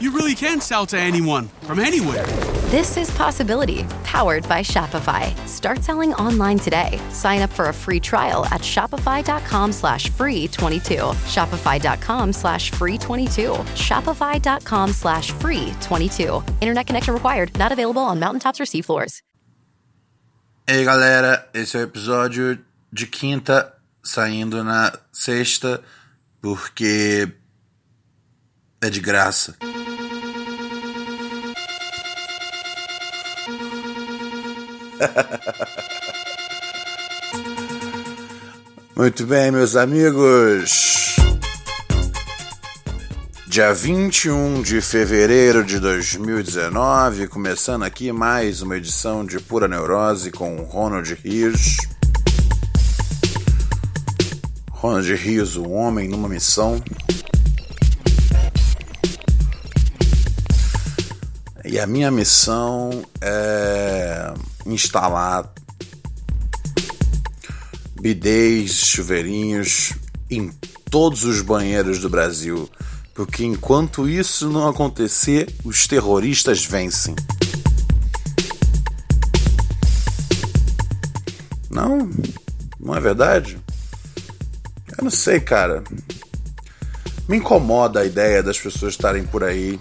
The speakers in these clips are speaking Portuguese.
you really can sell to anyone from anywhere. This is Possibility, powered by Shopify. Start selling online today. Sign up for a free trial at shopify.com slash free 22. Shopify.com slash free 22. Shopify.com slash free 22. Internet connection required. Not available on mountaintops or seafloors. Ei galera, esse é o episódio de quinta, saindo na sexta, porque é de graça. Muito bem, meus amigos. Dia 21 de fevereiro de 2019, começando aqui mais uma edição de Pura Neurose com Ronald Rios. Ronald Rios, o homem numa missão. E a minha missão é instalar bidês, chuveirinhos em todos os banheiros do Brasil, porque enquanto isso não acontecer, os terroristas vencem. Não? Não é verdade? Eu não sei, cara. Me incomoda a ideia das pessoas estarem por aí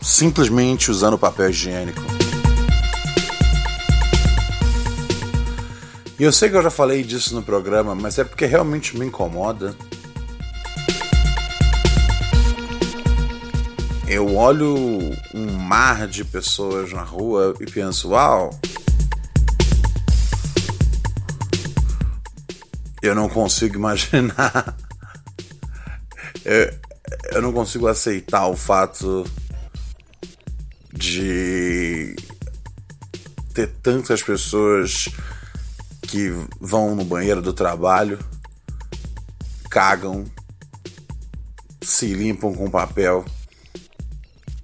simplesmente usando papel higiênico. E eu sei que eu já falei disso no programa, mas é porque realmente me incomoda. Eu olho um mar de pessoas na rua e penso, uau! Eu não consigo imaginar. Eu, eu não consigo aceitar o fato de ter tantas pessoas que vão no banheiro do trabalho, cagam, se limpam com papel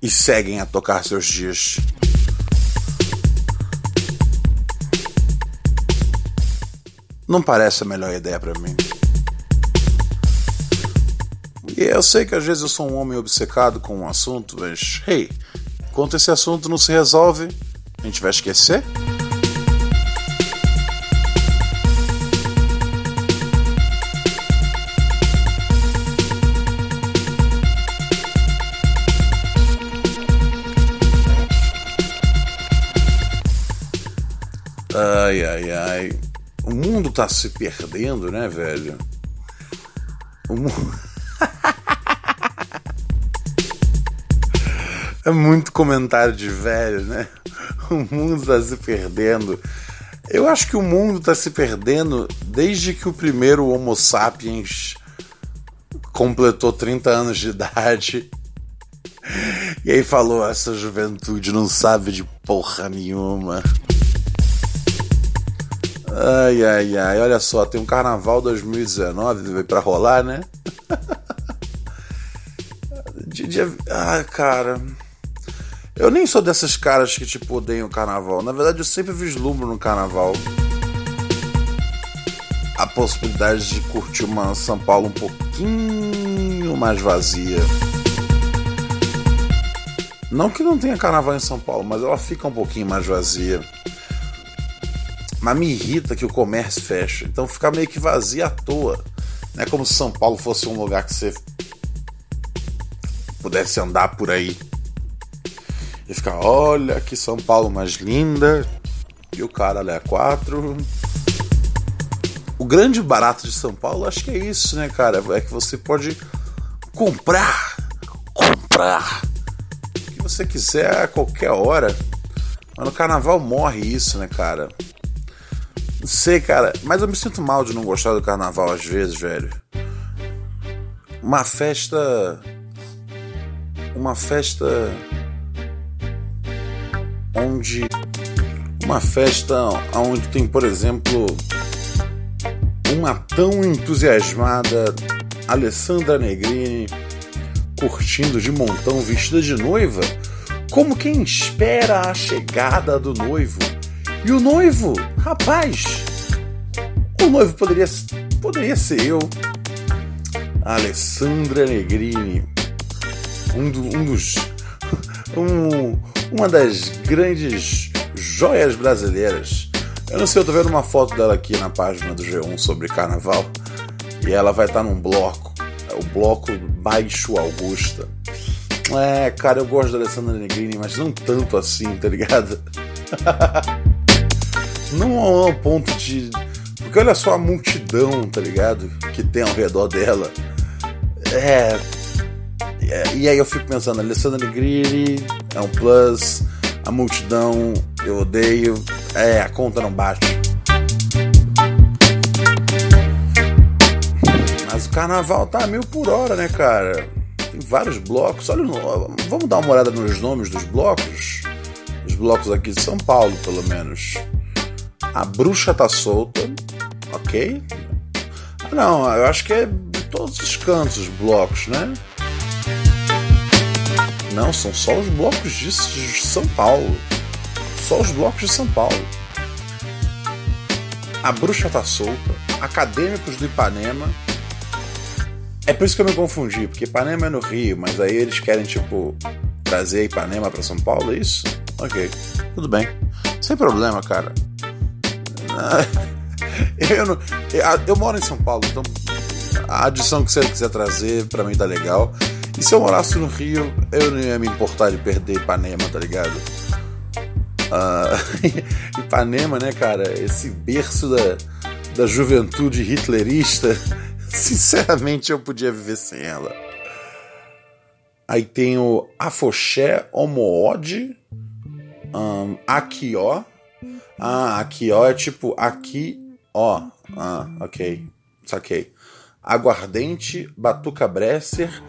e seguem a tocar seus dias. Não parece a melhor ideia para mim. E eu sei que às vezes eu sou um homem obcecado com um assunto, mas hey, enquanto esse assunto não se resolve, a gente vai esquecer? Ai, ai, ai. O mundo tá se perdendo, né, velho? O mundo. é muito comentário de velho, né? O mundo tá se perdendo. Eu acho que o mundo tá se perdendo desde que o primeiro Homo sapiens completou 30 anos de idade. E aí falou: essa juventude não sabe de porra nenhuma. Ai, ai, ai, olha só, tem um carnaval 2019 para rolar, né? de, de, ah, cara. Eu nem sou dessas caras que, tipo, odeiam o carnaval. Na verdade, eu sempre vislumbro no carnaval a possibilidade de curtir uma São Paulo um pouquinho mais vazia. Não que não tenha carnaval em São Paulo, mas ela fica um pouquinho mais vazia. Mas me irrita que o comércio fecha. Então fica meio que vazio à toa. Não é como se São Paulo fosse um lugar que você pudesse andar por aí e ficar, olha que São Paulo mais linda. E o cara é quatro. O grande barato de São Paulo, acho que é isso, né, cara? É que você pode comprar, comprar o que você quiser a qualquer hora Mas no carnaval morre isso, né, cara? Sei, cara, mas eu me sinto mal de não gostar do carnaval às vezes, velho. Uma festa. Uma festa. Onde. Uma festa onde tem, por exemplo, uma tão entusiasmada Alessandra Negrini curtindo de montão vestida de noiva, como quem espera a chegada do noivo. E o noivo, rapaz, o noivo poderia, poderia ser eu, Alessandra Negrini, um, do, um dos. Um, uma das grandes joias brasileiras. Eu não sei, eu tô vendo uma foto dela aqui na página do G1 sobre carnaval. E ela vai estar tá num bloco. É o bloco Baixo Augusta. É, cara, eu gosto da Alessandra Negrini, mas não tanto assim, tá ligado? não ao ponto de. Porque olha só a multidão, tá ligado? Que tem ao redor dela. É. é e aí eu fico pensando, Alessandra Negrini é um plus, a multidão eu odeio, é, a conta não bate. Mas o carnaval tá a mil por hora, né, cara? Tem vários blocos. Olha, vamos dar uma olhada nos nomes dos blocos. Os blocos aqui de São Paulo, pelo menos. A bruxa tá solta, ok? Não, eu acho que é de todos os cantos os blocos, né? Não, são só os blocos de São Paulo. Só os blocos de São Paulo. A bruxa tá solta. Acadêmicos do Ipanema. É por isso que eu me confundi, porque Ipanema é no Rio, mas aí eles querem, tipo, trazer Ipanema para São Paulo, é isso? Ok, tudo bem. Sem problema, cara. Eu, não, eu, moro em São Paulo, então a adição que você quiser trazer para mim tá legal. E se eu morasse no Rio, eu não ia me importar de perder Ipanema, tá ligado? Uh, Ipanema, né, cara? Esse berço da, da juventude hitlerista. Sinceramente, eu podia viver sem ela. Aí tem o Afoxé Homoode, um, Akió. Ah, Akió é tipo aqui, ó. Ah, ok. Saquei. Aguardente, Batuca Bresser,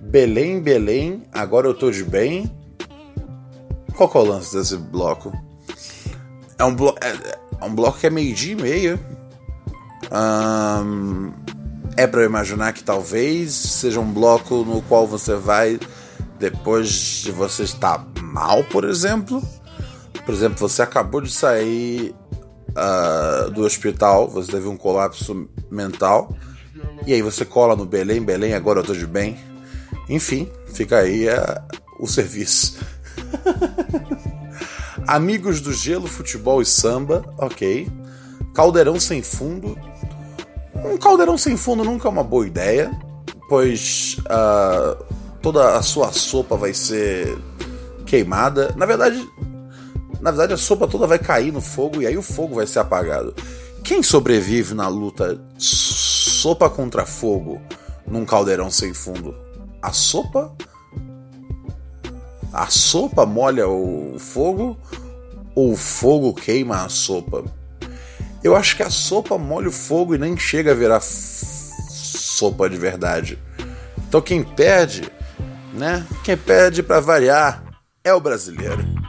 Belém, Belém, agora eu tô de bem. Qual que é o lance desse bloco? É um, blo é, é um bloco que é meio-dia e meia. Um, é para imaginar que talvez seja um bloco no qual você vai depois de você estar mal, por exemplo. Por exemplo, você acabou de sair uh, do hospital, você teve um colapso mental, e aí você cola no Belém, Belém, agora eu tô de bem. Enfim, fica aí uh, o serviço. Amigos do Gelo, Futebol e Samba, ok. Caldeirão sem fundo. Um caldeirão sem fundo nunca é uma boa ideia, pois uh, toda a sua sopa vai ser queimada. Na verdade, na verdade a sopa toda vai cair no fogo e aí o fogo vai ser apagado. Quem sobrevive na luta sopa contra fogo num caldeirão sem fundo? A sopa a sopa molha o fogo ou o fogo queima a sopa? Eu acho que a sopa molha o fogo e nem chega a virar sopa de verdade. Então quem perde, né? Quem perde para variar é o brasileiro.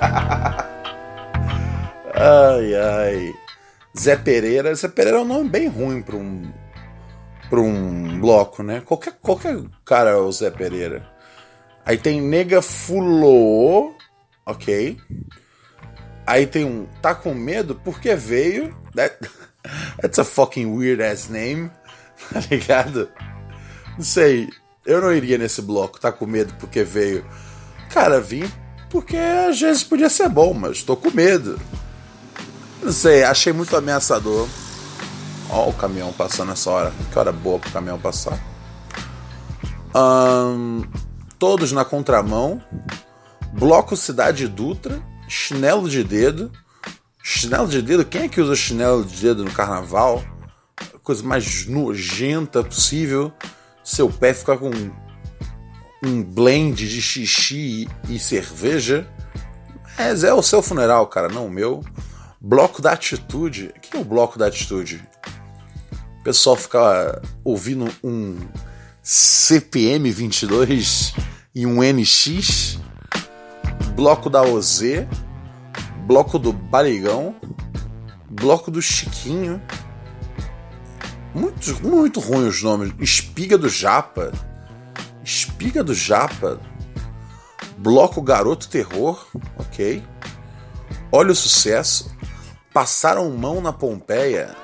ai ai. Zé Pereira, Zé Pereira é um nome bem ruim para um para um bloco, né? Qualquer qualquer cara é o Zé Pereira. Aí tem Nega Fulô, ok. Aí tem um Tá com medo porque veio. That, that's a fucking weird ass name. Tá ligado? Não sei. Eu não iria nesse bloco. Tá com medo porque veio. Cara, vim porque às vezes podia ser bom, mas tô com medo. Não sei, achei muito ameaçador. Ó, o caminhão passando essa hora. Que hora boa pro caminhão passar. Um, todos na contramão, bloco Cidade Dutra, chinelo de dedo. Chinelo de dedo? Quem é que usa chinelo de dedo no carnaval? Coisa mais nojenta possível. Seu pé fica com um blend de xixi e cerveja. É, é o seu funeral, cara, não o meu. Bloco da Atitude. O que é o Bloco da Atitude? O pessoal fica ouvindo um CPM 22 e um NX. Bloco da OZ. Bloco do Barigão. Bloco do Chiquinho. Muito, muito ruim os nomes. Espiga do Japa. Espiga do Japa. Bloco Garoto Terror. Ok. Olha o sucesso. Passaram mão na Pompeia.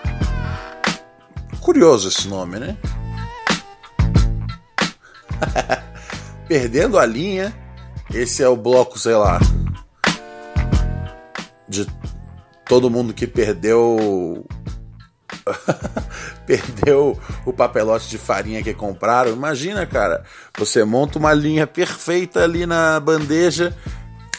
Curioso esse nome, né? Perdendo a linha. Esse é o bloco, sei lá. De todo mundo que perdeu. perdeu o papelote de farinha que compraram. Imagina, cara. Você monta uma linha perfeita ali na bandeja.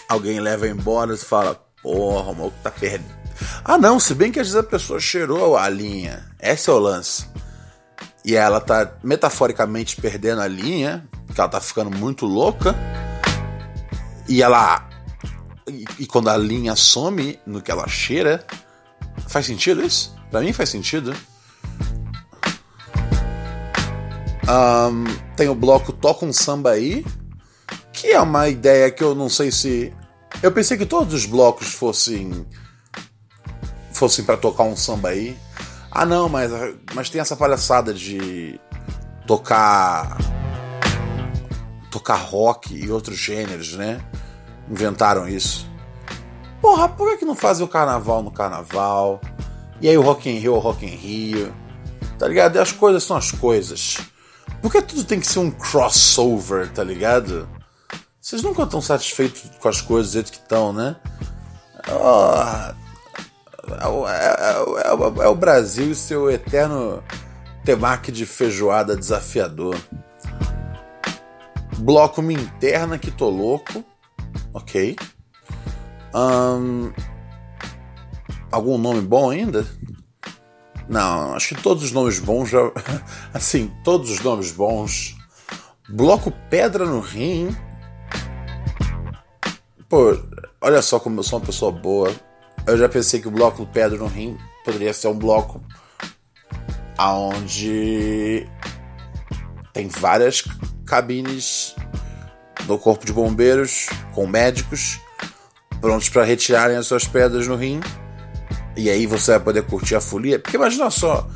Alguém leva embora e fala: Porra, o maluco tá perdendo ah, não, se bem que às vezes a pessoa cheirou a linha. Esse é o lance. E ela tá metaforicamente perdendo a linha, que ela tá ficando muito louca. E ela. E quando a linha some no que ela cheira. Faz sentido isso? Pra mim faz sentido. Um, tem o bloco Toca um Samba aí, que é uma ideia que eu não sei se. Eu pensei que todos os blocos fossem fossem para tocar um samba aí. Ah, não, mas, mas tem essa palhaçada de tocar tocar rock e outros gêneros, né? Inventaram isso. Porra, por que, não fazem o carnaval no carnaval? E aí o Rock in Rio é o Rock in Rio? Tá ligado? E as coisas são as coisas. Por que tudo tem que ser um crossover, tá ligado? Vocês nunca estão satisfeitos com as coisas do jeito que estão, né? Oh, é, é, é, é o Brasil e seu eterno temaki de feijoada desafiador. Bloco Me Interna que tô louco. Ok. Um, algum nome bom ainda? Não, acho que todos os nomes bons já. Assim, todos os nomes bons. Bloco Pedra no Rim. Pô, olha só como eu sou uma pessoa boa eu já pensei que o bloco do Pedro no Rim poderia ser um bloco aonde tem várias cabines do corpo de bombeiros com médicos prontos para retirarem as suas pedras no rim. E aí você vai poder curtir a folia. Porque imagina só,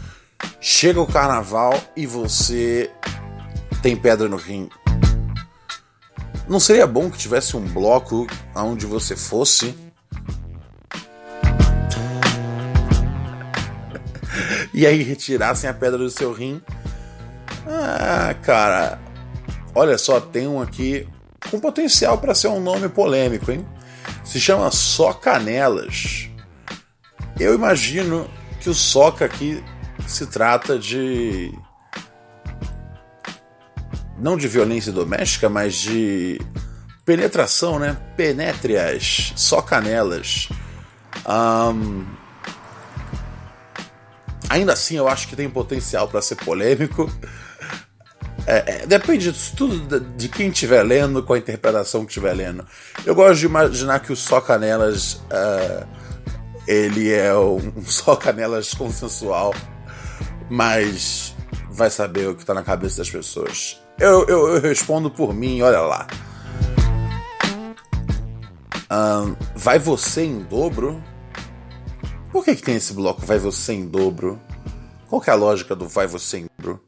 chega o carnaval e você tem pedra no rim. Não seria bom que tivesse um bloco aonde você fosse e aí retirassem a pedra do seu rim. Ah, cara, olha só, tem um aqui com potencial para ser um nome polêmico, hein? Se chama Só Canelas. Eu imagino que o soca aqui se trata de. Não de violência doméstica, mas de penetração, né? Penétrias, só canelas. Um, Ainda assim, eu acho que tem potencial para ser polêmico. É, é, depende de tudo de quem estiver lendo, com a interpretação que estiver lendo. Eu gosto de imaginar que o Só Canelas uh, ele é um Só Canelas consensual, mas vai saber o que está na cabeça das pessoas. Eu, eu, eu, respondo por mim, olha lá. Um, vai você em dobro? Por que, que tem esse bloco Vai Você em Dobro? Qual que é a lógica do Vai Você em Dobro?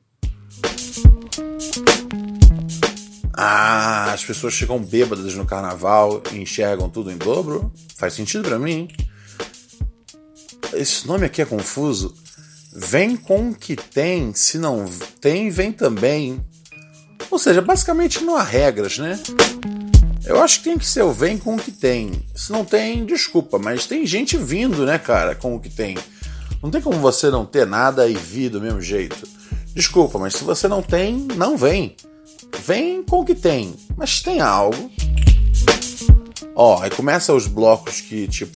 Ah, as pessoas chegam bêbadas no carnaval e enxergam tudo em dobro? Faz sentido para mim. Esse nome aqui é confuso. Vem com o que tem, se não tem, vem também. Ou seja, basicamente não há regras, né? Eu acho que tem que ser o vem com o que tem. Se não tem, desculpa, mas tem gente vindo, né, cara, com o que tem. Não tem como você não ter nada e vir do mesmo jeito. Desculpa, mas se você não tem, não vem. Vem com o que tem, mas tem algo. Ó, aí começa os blocos que, tipo,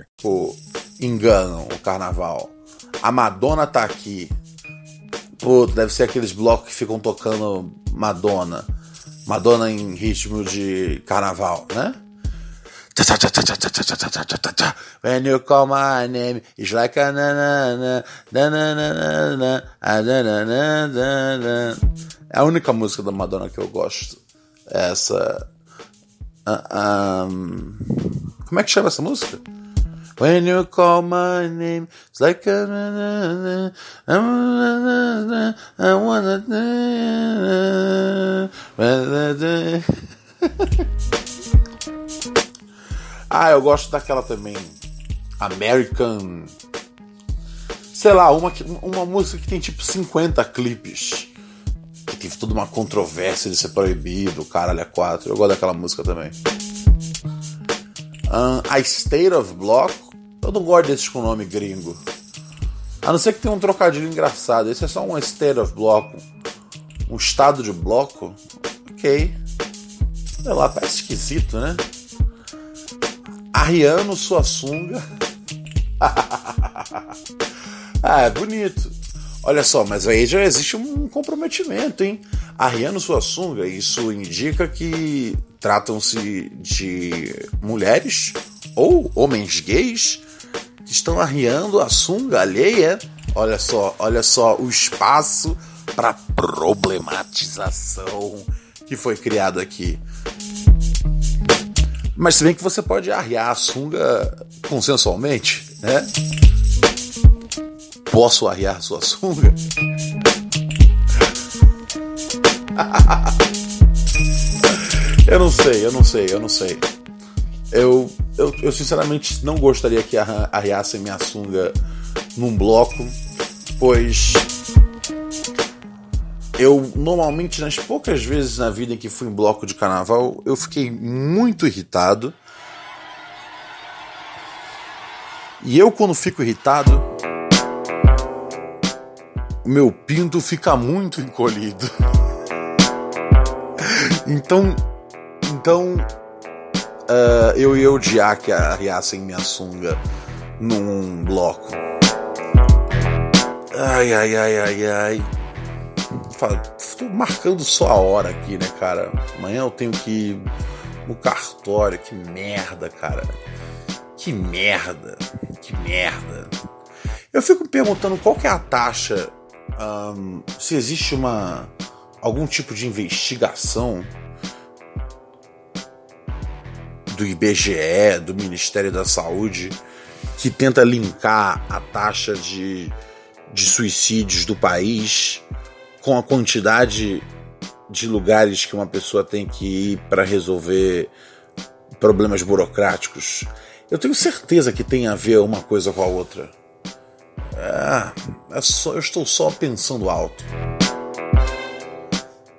Jr. O engano o carnaval. A Madonna tá aqui. Puta, deve ser aqueles blocos que ficam tocando Madonna. Madonna em ritmo de carnaval, né? When you call my name, it's like a na É a única música da Madonna que eu gosto. É essa. Um... Como é que chama essa música? When you call my name, it's like a na na I wanna Ah, eu gosto daquela também. American. Sei lá, uma, uma música que tem tipo 50 clipes. Que teve toda uma controvérsia de ser proibido, caralho, é 4. Eu gosto daquela música também. Um, a State of Block. Eu não gosto desses com nome gringo. A não ser que tenha um trocadilho engraçado. Esse é só um State of Block. Um estado de bloco. Ok. Sei lá, parece esquisito, né? Arriano sua sunga. ah, é bonito. Olha só, mas aí já existe um comprometimento, hein? Arriano sua sunga, isso indica que tratam-se de mulheres ou homens gays que estão arriando a sunga alheia. Olha só, olha só o espaço para problematização que foi criado aqui. Mas se bem que você pode arriar a sunga consensualmente, né? Posso arriar sua sunga? eu não sei, eu não sei, eu não sei. Eu, eu, eu sinceramente não gostaria que arriassem minha sunga num bloco, pois eu normalmente, nas poucas vezes na vida em que fui em bloco de carnaval, eu fiquei muito irritado. E eu, quando fico irritado, meu pinto fica muito encolhido. então, então uh, eu ia odiar que arriassem minha sunga num bloco. Ai, ai, ai, ai, ai tô marcando só a hora aqui, né, cara? Amanhã eu tenho que ir no cartório. Que merda, cara. Que merda. Que merda. Eu fico perguntando qual que é a taxa, um, se existe uma algum tipo de investigação do IBGE, do Ministério da Saúde, que tenta linkar a taxa de, de suicídios do país com a quantidade de lugares que uma pessoa tem que ir para resolver problemas burocráticos, eu tenho certeza que tem a ver uma coisa com a outra. É, é só, eu estou só pensando alto.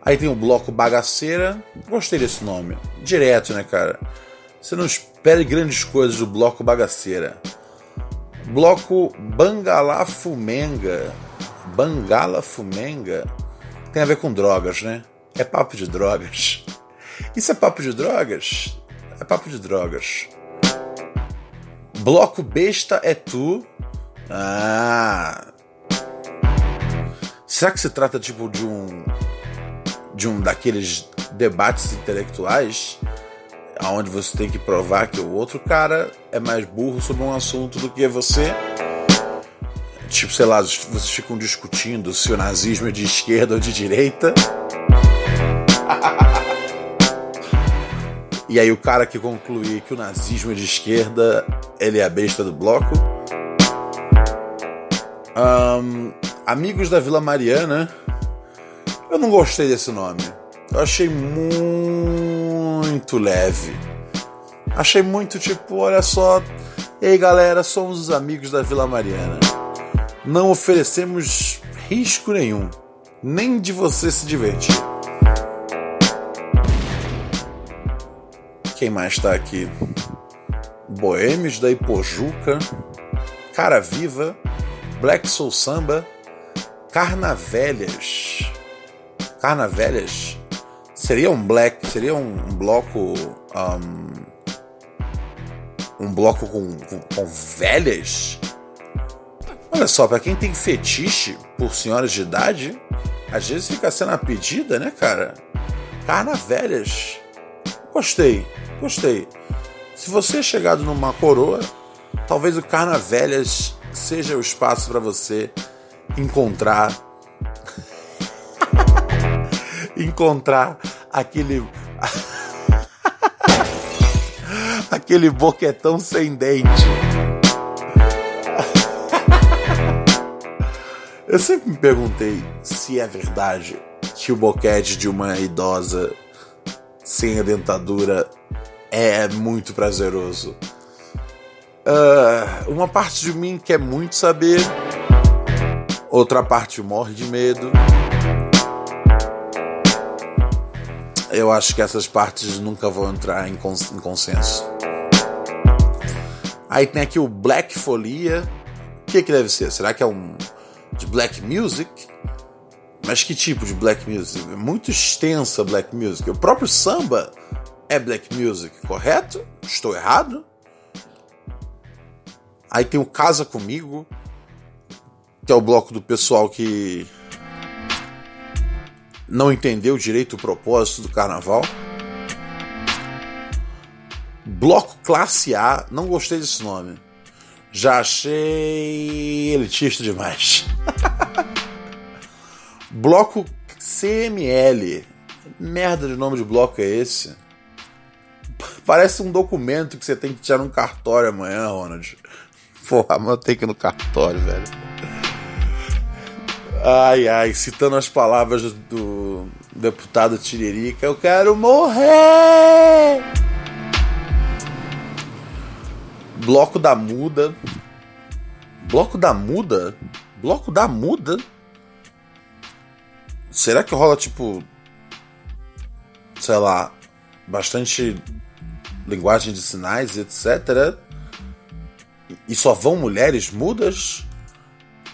Aí tem o bloco Bagaceira. Gostei desse nome. Direto, né, cara? Você não espere grandes coisas do bloco Bagaceira. Bloco Bangalá Fumenga. Bangala Fumenga tem a ver com drogas, né? É papo de drogas. Isso é papo de drogas? É papo de drogas. Bloco besta é tu. Ah. Será que se trata tipo de um de um daqueles debates intelectuais aonde você tem que provar que o outro cara é mais burro sobre um assunto do que você? Tipo, sei lá, vocês ficam discutindo se o nazismo é de esquerda ou de direita. e aí o cara que concluir que o nazismo é de esquerda, ele é a besta do bloco. Um, Amigos da Vila Mariana. Eu não gostei desse nome. Eu achei muito leve. Achei muito tipo, olha só, Ei galera, somos os amigos da Vila Mariana. Não oferecemos risco nenhum, nem de você se divertir. Quem mais tá aqui? Boêmios da Ipojuca, Cara Viva, Black Soul Samba, Carnavelhas. Carnavelhas? Seria um black, seria um, um bloco. Um, um bloco com, com, com velhas? Olha só, para quem tem fetiche por senhoras de idade, às vezes fica sendo a pedida, né, cara? Carnavelhas. Gostei, gostei. Se você é chegado numa coroa, talvez o Carnavelhas seja o espaço para você encontrar encontrar aquele aquele boquetão sem dente. Eu sempre me perguntei se é verdade que o boquete de uma idosa sem a dentadura é muito prazeroso. Uh, uma parte de mim quer muito saber, outra parte morre de medo. Eu acho que essas partes nunca vão entrar em, cons em consenso. Aí tem aqui o Black Folia. O que, que deve ser? Será que é um de black music? Mas que tipo de black music? É muito extensa black music. O próprio samba é black music, correto? Estou errado? Aí tem o Casa Comigo, que é o bloco do pessoal que não entendeu direito o propósito do carnaval. Bloco Classe A, não gostei desse nome. Já achei elitista demais. bloco CML. Merda de nome de bloco é esse? Parece um documento que você tem que tirar num cartório amanhã, Ronald. Porra, mas tenho que ir no cartório, velho. Ai, ai, citando as palavras do deputado Tiririca, eu quero morrer! Bloco da Muda. Bloco da Muda? Bloco da Muda? Será que rola tipo. Sei lá. Bastante linguagem de sinais, etc. E só vão mulheres mudas?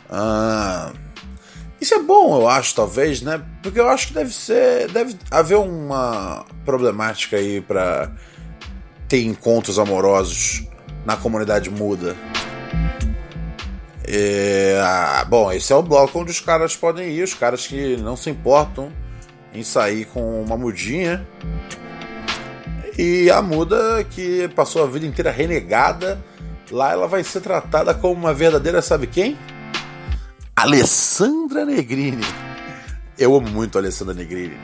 Ah. Isso é bom, eu acho, talvez, né? Porque eu acho que deve ser. Deve haver uma problemática aí para ter encontros amorosos na comunidade muda. É, ah, bom, esse é o bloco onde os caras podem ir, os caras que não se importam em sair com uma mudinha. E a muda que passou a vida inteira renegada, lá ela vai ser tratada como uma verdadeira, sabe quem? Alessandra Negrini. Eu amo muito a Alessandra Negrini.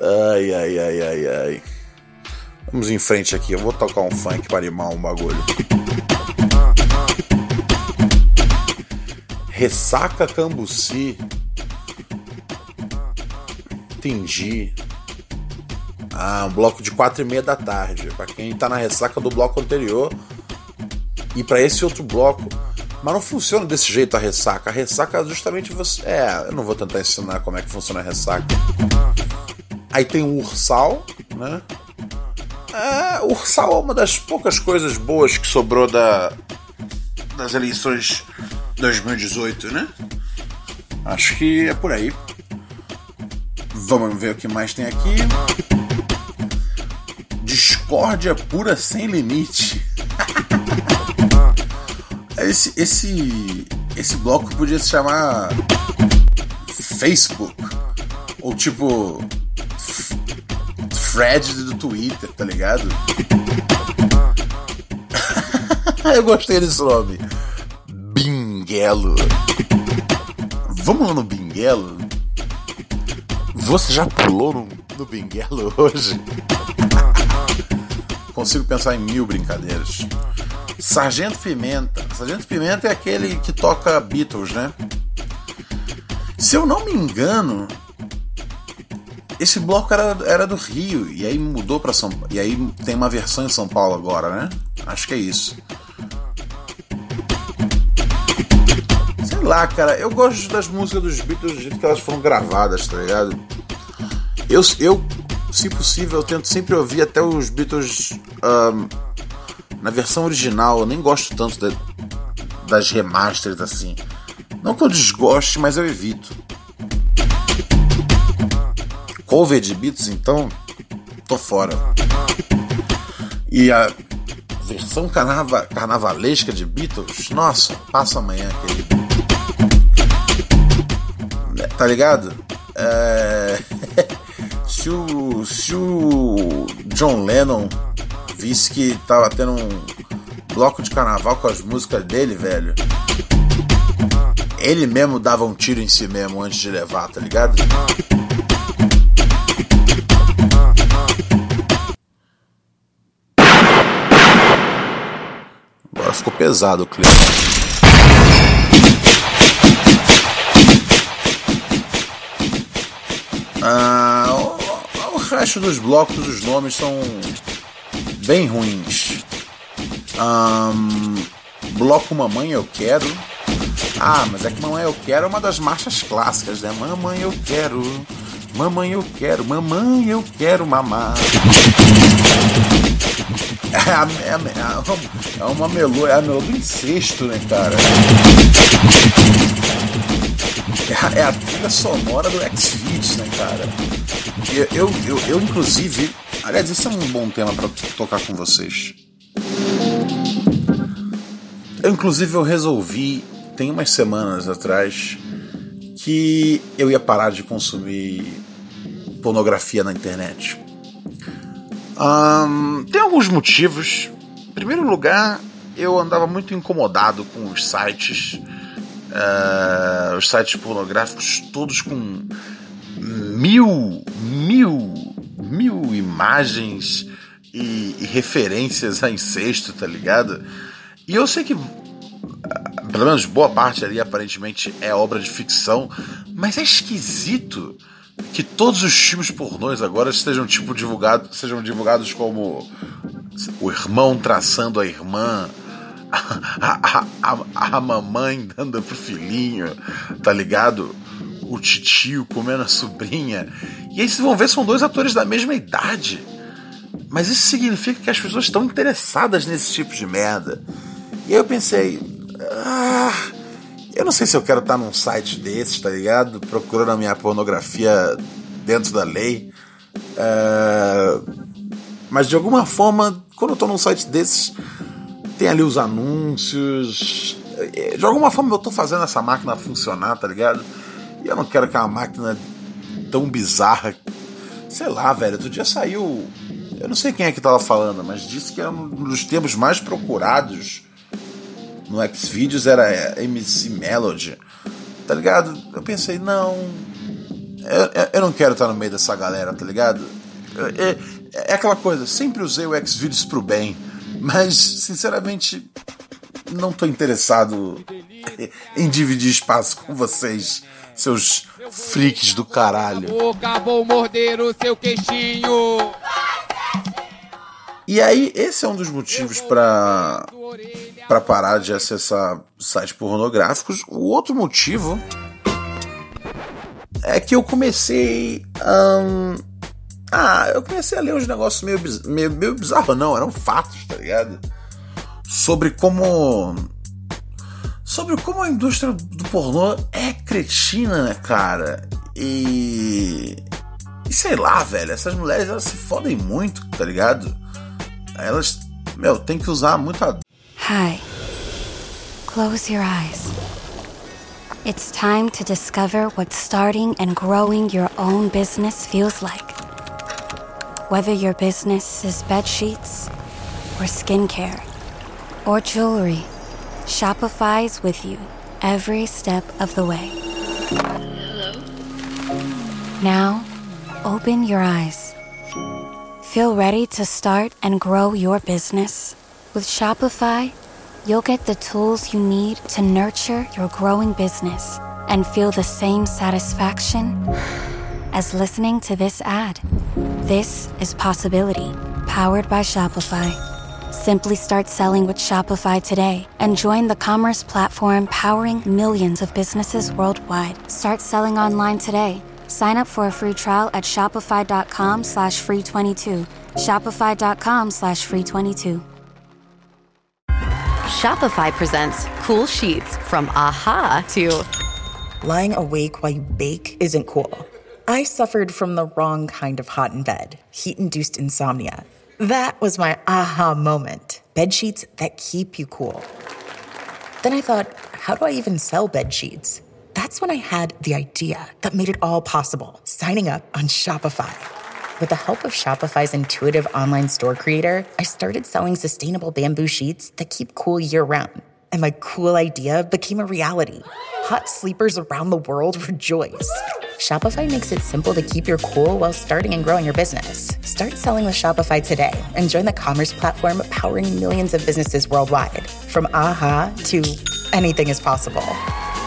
Ai, ai, ai, ai, ai. Vamos em frente aqui. Eu vou tocar um funk para animar um bagulho. Ressaca Cambuci. Entendi. Ah, um bloco de quatro e meia da tarde. Para quem tá na ressaca do bloco anterior. E para esse outro bloco mas não funciona desse jeito a ressaca. A ressaca é justamente você. É, eu não vou tentar ensinar como é que funciona a ressaca. Aí tem o ursal, né? É, o ursal é uma das poucas coisas boas que sobrou da, das eleições 2018, né? Acho que é por aí. Vamos ver o que mais tem aqui. Discórdia pura sem limite. Esse, esse, esse bloco podia se chamar Facebook. Ou tipo. Fred do Twitter, tá ligado? Eu gostei desse nome. Binguelo. Vamos lá no Binguelo? Você já pulou no, no Binguelo hoje? Consigo pensar em mil brincadeiras. Sargento Pimenta. Sargento Pimenta é aquele que toca Beatles, né? Se eu não me engano, esse bloco era, era do Rio, e aí mudou para São. E aí tem uma versão em São Paulo agora, né? Acho que é isso. Sei lá, cara, eu gosto das músicas dos Beatles do jeito que elas foram gravadas, tá ligado? Eu, eu se possível, eu tento sempre ouvir até os Beatles um, na versão original. Eu nem gosto tanto das remasters assim. Não que eu desgoste, mas eu evito. Cover de Beatles, então, tô fora. E a versão carnava, carnavalesca de Beatles, nossa, passa amanhã, querido. Tá ligado? É... se, o, se o John Lennon visse que tava tendo um bloco de carnaval com as músicas dele, velho. Ele mesmo dava um tiro em si mesmo antes de levar, tá ligado? Agora ficou pesado o clima. Ah, o, o resto dos blocos, os nomes são bem ruins. Um, bloco Mamãe Eu Quero. Ah, mas é que Mamãe Eu Quero é uma das marchas clássicas, né? Mamãe Eu Quero, Mamãe Eu Quero, Mamãe Eu Quero Mamar. É, a, é, a, é uma melô, é a melô do incesto, né, cara? É a, é a trilha sonora do X-Videos, né, cara? Eu, eu, eu, eu, inclusive, aliás, isso é um bom tema para tocar com vocês. Eu, inclusive, eu resolvi, tem umas semanas atrás, que eu ia parar de consumir pornografia na internet. Um, tem alguns motivos. Em primeiro lugar, eu andava muito incomodado com os sites, uh, os sites pornográficos, todos com mil, mil, mil imagens e, e referências a incesto, tá ligado? E eu sei que pelo menos boa parte ali aparentemente é obra de ficção, mas é esquisito que todos os filmes pornôs agora estejam tipo divulgados, sejam divulgados como o irmão traçando a irmã, a, a, a, a mamãe dando pro filhinho, tá ligado? O titio comendo a sobrinha. E aí vocês vão ver, são dois atores da mesma idade. Mas isso significa que as pessoas estão interessadas nesse tipo de merda. E aí eu pensei, ah, eu não sei se eu quero estar num site desses, tá ligado? Procurando a minha pornografia dentro da lei. É, mas de alguma forma, quando eu tô num site desses, tem ali os anúncios. De alguma forma eu tô fazendo essa máquina funcionar, tá ligado? E eu não quero que uma máquina tão bizarra. Sei lá, velho. Outro dia saiu. Eu não sei quem é que tava falando, mas disse que é um dos termos mais procurados no Xvideos era MC Melody, tá ligado? Eu pensei, não, eu, eu não quero estar no meio dessa galera, tá ligado? É, é aquela coisa, sempre usei o Xvideos pro bem, mas sinceramente não tô interessado em dividir espaço com vocês, seus freaks do caralho. Boca, vou morder o seu queixinho. E aí, esse é um dos motivos para para parar de acessar sites pornográficos. O outro motivo é que eu comecei. Um, ah, eu comecei a ler uns negócios meio, meio, meio bizarros, não, eram fatos, tá ligado? Sobre como. Sobre como a indústria do pornô é cretina, né, cara? E. E sei lá, velho, essas mulheres elas se fodem muito, tá ligado? Elas, meu, tem que usar muita Hi. Close your eyes. It's time to discover what starting and growing your own business feels like. Whether your business is bed sheets, or skincare, or jewelry, Shopify's with you every step of the way. Hello? Now, open your eyes. Feel ready to start and grow your business? With Shopify, you'll get the tools you need to nurture your growing business and feel the same satisfaction as listening to this ad. This is Possibility, powered by Shopify. Simply start selling with Shopify today and join the commerce platform powering millions of businesses worldwide. Start selling online today. Sign up for a free trial at shopify.com slash free 22. Shopify.com slash free 22. Shopify presents cool sheets from aha to lying awake while you bake isn't cool. I suffered from the wrong kind of hot in bed, heat induced insomnia. That was my aha moment. Bed sheets that keep you cool. Then I thought, how do I even sell bed sheets? That's when I had the idea that made it all possible signing up on Shopify. With the help of Shopify's intuitive online store creator, I started selling sustainable bamboo sheets that keep cool year round. And my cool idea became a reality. Hot sleepers around the world rejoice. Shopify makes it simple to keep your cool while starting and growing your business. Start selling with Shopify today and join the commerce platform powering millions of businesses worldwide. From aha to anything is possible.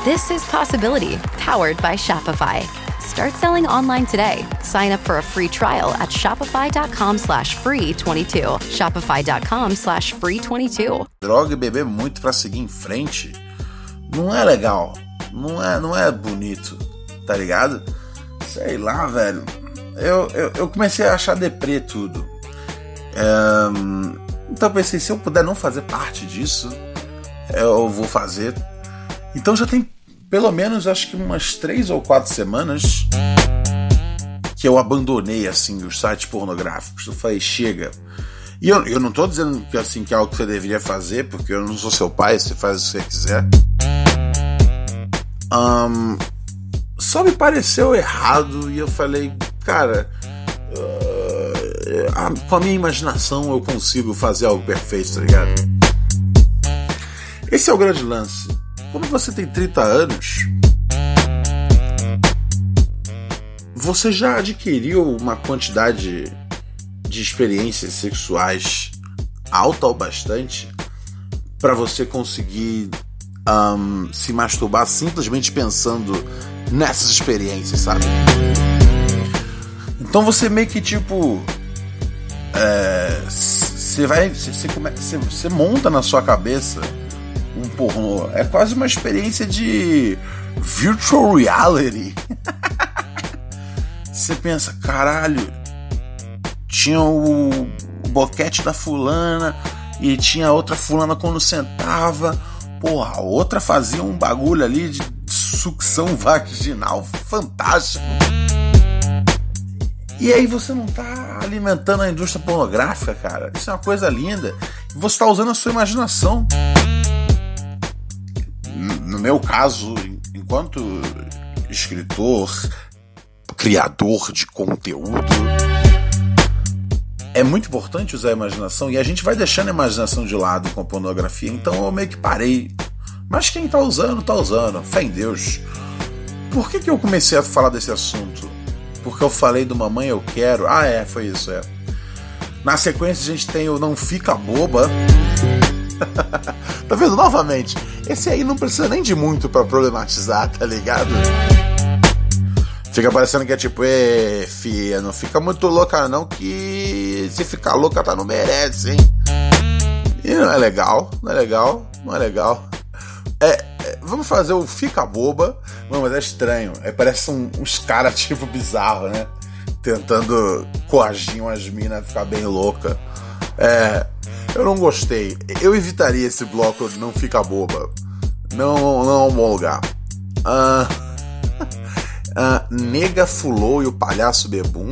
This is Possibility, powered by Shopify. Start selling online today. Sign up for a free trial at shopify.com slash free 22. Shopify.com slash free 22. Droga e beber muito para seguir em frente não é legal. Não é, não é bonito, tá ligado? Sei lá, velho. Eu, eu, eu comecei a achar deprê tudo. É, então pensei, se eu puder não fazer parte disso, eu vou fazer. Então já tem pelo menos acho que umas três ou quatro semanas que eu abandonei assim os sites pornográficos. Eu falei, chega. E eu, eu não tô dizendo que assim que é algo que você deveria fazer, porque eu não sou seu pai, você faz o que você quiser. Um, só me pareceu errado e eu falei, cara, uh, com a minha imaginação eu consigo fazer algo perfeito, tá ligado? Esse é o grande lance quando você tem 30 anos, você já adquiriu uma quantidade de experiências sexuais alta o bastante para você conseguir um, se masturbar simplesmente pensando nessas experiências, sabe? Então você meio que tipo. Você é, vai. Você monta na sua cabeça pornô. É quase uma experiência de virtual reality. Você pensa, caralho, tinha o boquete da fulana e tinha outra fulana quando sentava. Porra, a outra fazia um bagulho ali de sucção vaginal fantástico. E aí você não tá alimentando a indústria pornográfica, cara. Isso é uma coisa linda. Você tá usando a sua imaginação meu caso, enquanto escritor, criador de conteúdo, é muito importante usar a imaginação e a gente vai deixando a imaginação de lado com a pornografia, então eu meio que parei. Mas quem tá usando, tá usando, fé em Deus. Por que, que eu comecei a falar desse assunto? Porque eu falei do Mamãe Eu Quero. Ah, é, foi isso, é. Na sequência a gente tem o Não Fica Boba. tá vendo? Novamente, esse aí não precisa nem de muito para problematizar, tá ligado? Fica parecendo que é tipo, ê, fia, não fica muito louca não, que se ficar louca tá não merece, hein? E não é legal, não é legal, não é legal. É, é vamos fazer o fica boba, não, mas é estranho. Aí parece um, uns caras tipo bizarro, né? Tentando coagir umas minas ficar bem louca. É, eu não gostei. Eu evitaria esse bloco não fica boba. Não, não é um bom lugar. Ah, ah, Nega Fulô e o Palhaço Bebum.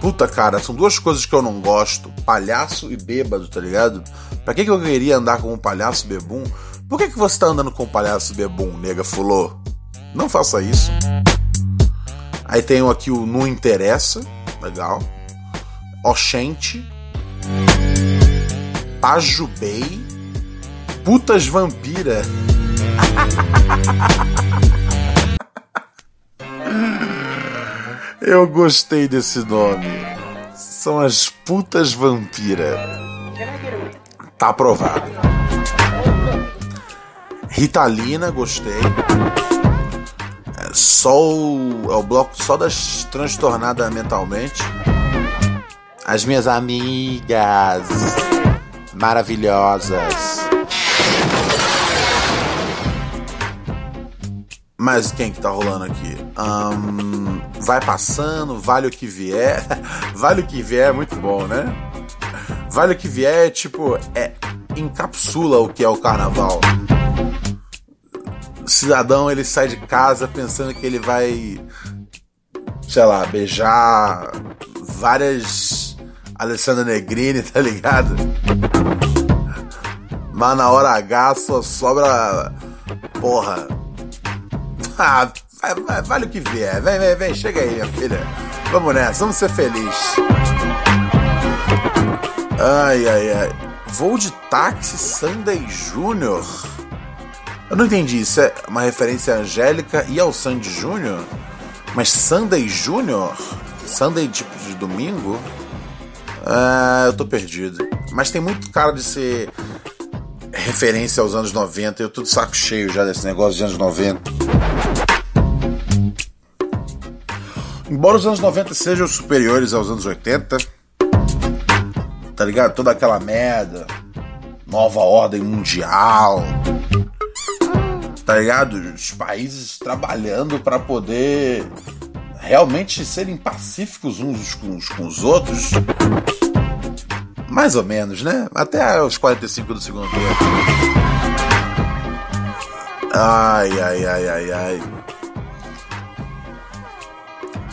Puta, cara, são duas coisas que eu não gosto. Palhaço e bêbado, tá ligado? Pra que, que eu queria andar com um palhaço bebum? Por que, que você tá andando com um palhaço bebum, nega fulô? Não faça isso. Aí tenho aqui o Não Interessa, legal. Oxente. Pajubei, Putas Vampira. Eu gostei desse nome. São as Putas Vampira. Tá aprovado. Ritalina, gostei. Soul é o bloco só das transtornadas mentalmente. As minhas amigas maravilhosas. Mas quem que tá rolando aqui? Um, vai passando, vale o que vier. vale o que vier é muito bom, né? Vale o que vier é tipo, é, encapsula o que é o carnaval. Cidadão ele sai de casa pensando que ele vai, sei lá, beijar várias Alessandra Negrini, tá ligado? Mas na hora H só sobra. Porra. Ah, vai, vai, vale o que vier. Vem, vem, vem, chega aí, minha filha. Vamos nessa, vamos ser felizes. Ai, ai, ai. Voo de táxi Sunday Júnior? Eu não entendi, isso é uma referência à Angélica e ao Sandy Júnior? Mas Sunday Júnior? Sunday tipo de domingo? Ah, eu tô perdido. Mas tem muito cara de ser referência aos anos 90. Eu tô de saco cheio já desse negócio de anos 90. Embora os anos 90 sejam superiores aos anos 80, tá ligado? Toda aquela merda, nova ordem mundial, tá ligado? Os países trabalhando para poder realmente serem pacíficos uns com, os, com os outros. Mais ou menos, né? Até os 45 do segundo tempo. Ai, ai, ai, ai, ai.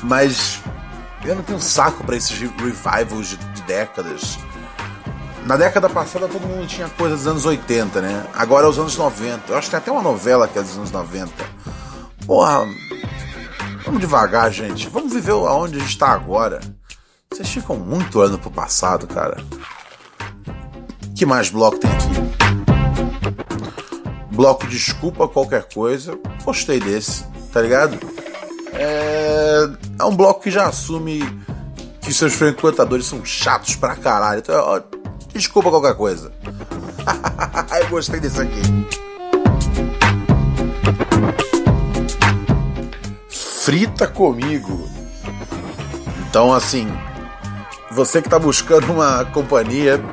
Mas eu não tenho saco para esses revivals de, de décadas. Na década passada todo mundo tinha coisas dos anos 80, né? Agora é os anos 90. Eu acho que tem até uma novela que é dos anos 90. Porra, vamos devagar, gente. Vamos viver aonde a gente está agora. Vocês ficam muito ano pro passado, cara. que mais bloco tem aqui? Bloco Desculpa Qualquer Coisa. Gostei desse, tá ligado? É, é um bloco que já assume que seus frequentadores são chatos pra caralho. Então, ó, desculpa qualquer coisa. Eu gostei desse aqui. Frita comigo. Então, assim, você que tá buscando uma companhia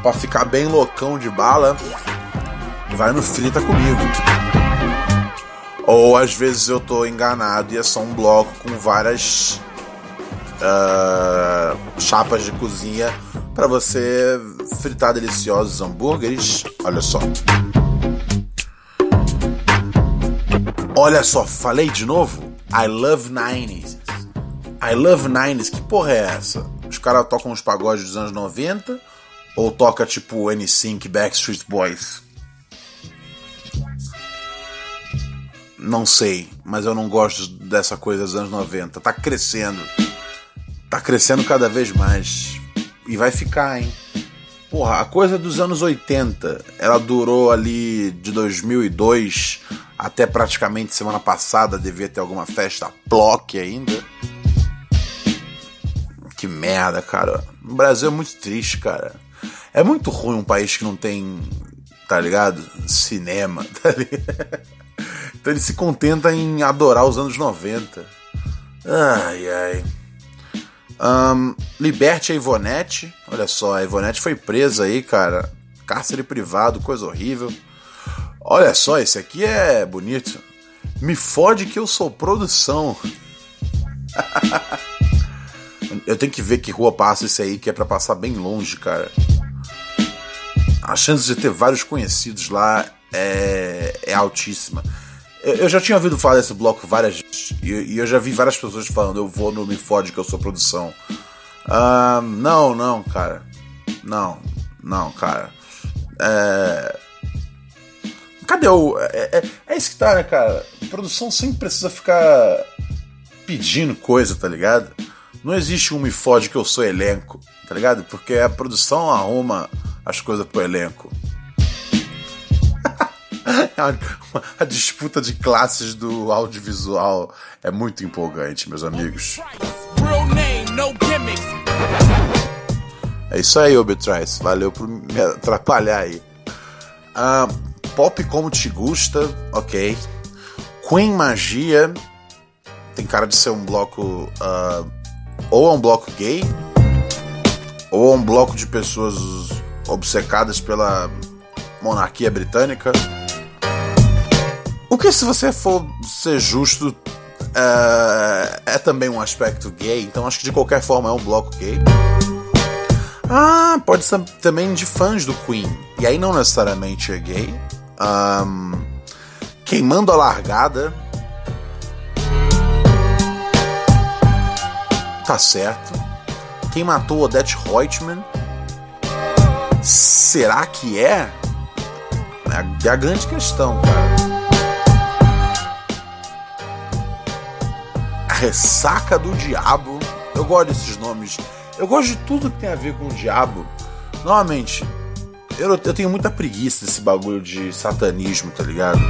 para ficar bem loucão de bala, vai no Frita comigo. Ou às vezes eu tô enganado e é só um bloco com várias uh, chapas de cozinha para você fritar deliciosos hambúrgueres. Olha só. Olha só, falei de novo? I love 90s. I love 90s. Que porra é essa? Os caras tocam os pagodes dos anos 90 ou toca tipo NSYNC, Backstreet Boys? Não sei, mas eu não gosto dessa coisa dos anos 90. Tá crescendo. Tá crescendo cada vez mais. E vai ficar, hein? Porra, a coisa dos anos 80, ela durou ali de 2002 até praticamente semana passada, devia ter alguma festa Plock ainda. Que merda, cara. O Brasil é muito triste, cara. É muito ruim um país que não tem, tá ligado? Cinema, tá ligado? Então ele se contenta em adorar os anos 90. Ai, ai. Um, liberte a Ivonete. Olha só, a Ivonete foi presa aí, cara. Cárcere privado, coisa horrível. Olha só, esse aqui é bonito. Me fode que eu sou produção. eu tenho que ver que rua passa isso aí, que é para passar bem longe, cara. A chance de ter vários conhecidos lá é, é altíssima. Eu já tinha ouvido falar desse bloco várias vezes. E eu já vi várias pessoas falando, eu vou no Me Fode que eu sou produção. Uh, não, não, cara. Não, não, cara. É... Cadê o. É, é, é isso que tá, né, cara? Produção sempre precisa ficar pedindo coisa, tá ligado? Não existe um Me Fode que eu sou elenco, tá ligado? Porque a produção arruma as coisas pro elenco. a, disputa de classes do audiovisual é muito empolgante, meus amigos. É isso aí, Obitrice. Valeu por me atrapalhar aí. Uh, pop como te gusta, ok. Queen Magia tem cara de ser um bloco. Uh, ou é um bloco gay, ou é um bloco de pessoas obcecadas pela monarquia britânica. O que, se você for ser justo, uh, é também um aspecto gay, então acho que de qualquer forma é um bloco gay. Ah, pode ser também de fãs do Queen, e aí não necessariamente é gay. Um, queimando a largada. Tá certo. Quem matou Odette Reutemann? Será que é? É a grande questão, cara. Ressaca do diabo. Eu gosto desses nomes. Eu gosto de tudo que tem a ver com o diabo. Normalmente, eu, eu tenho muita preguiça desse bagulho de satanismo, tá ligado?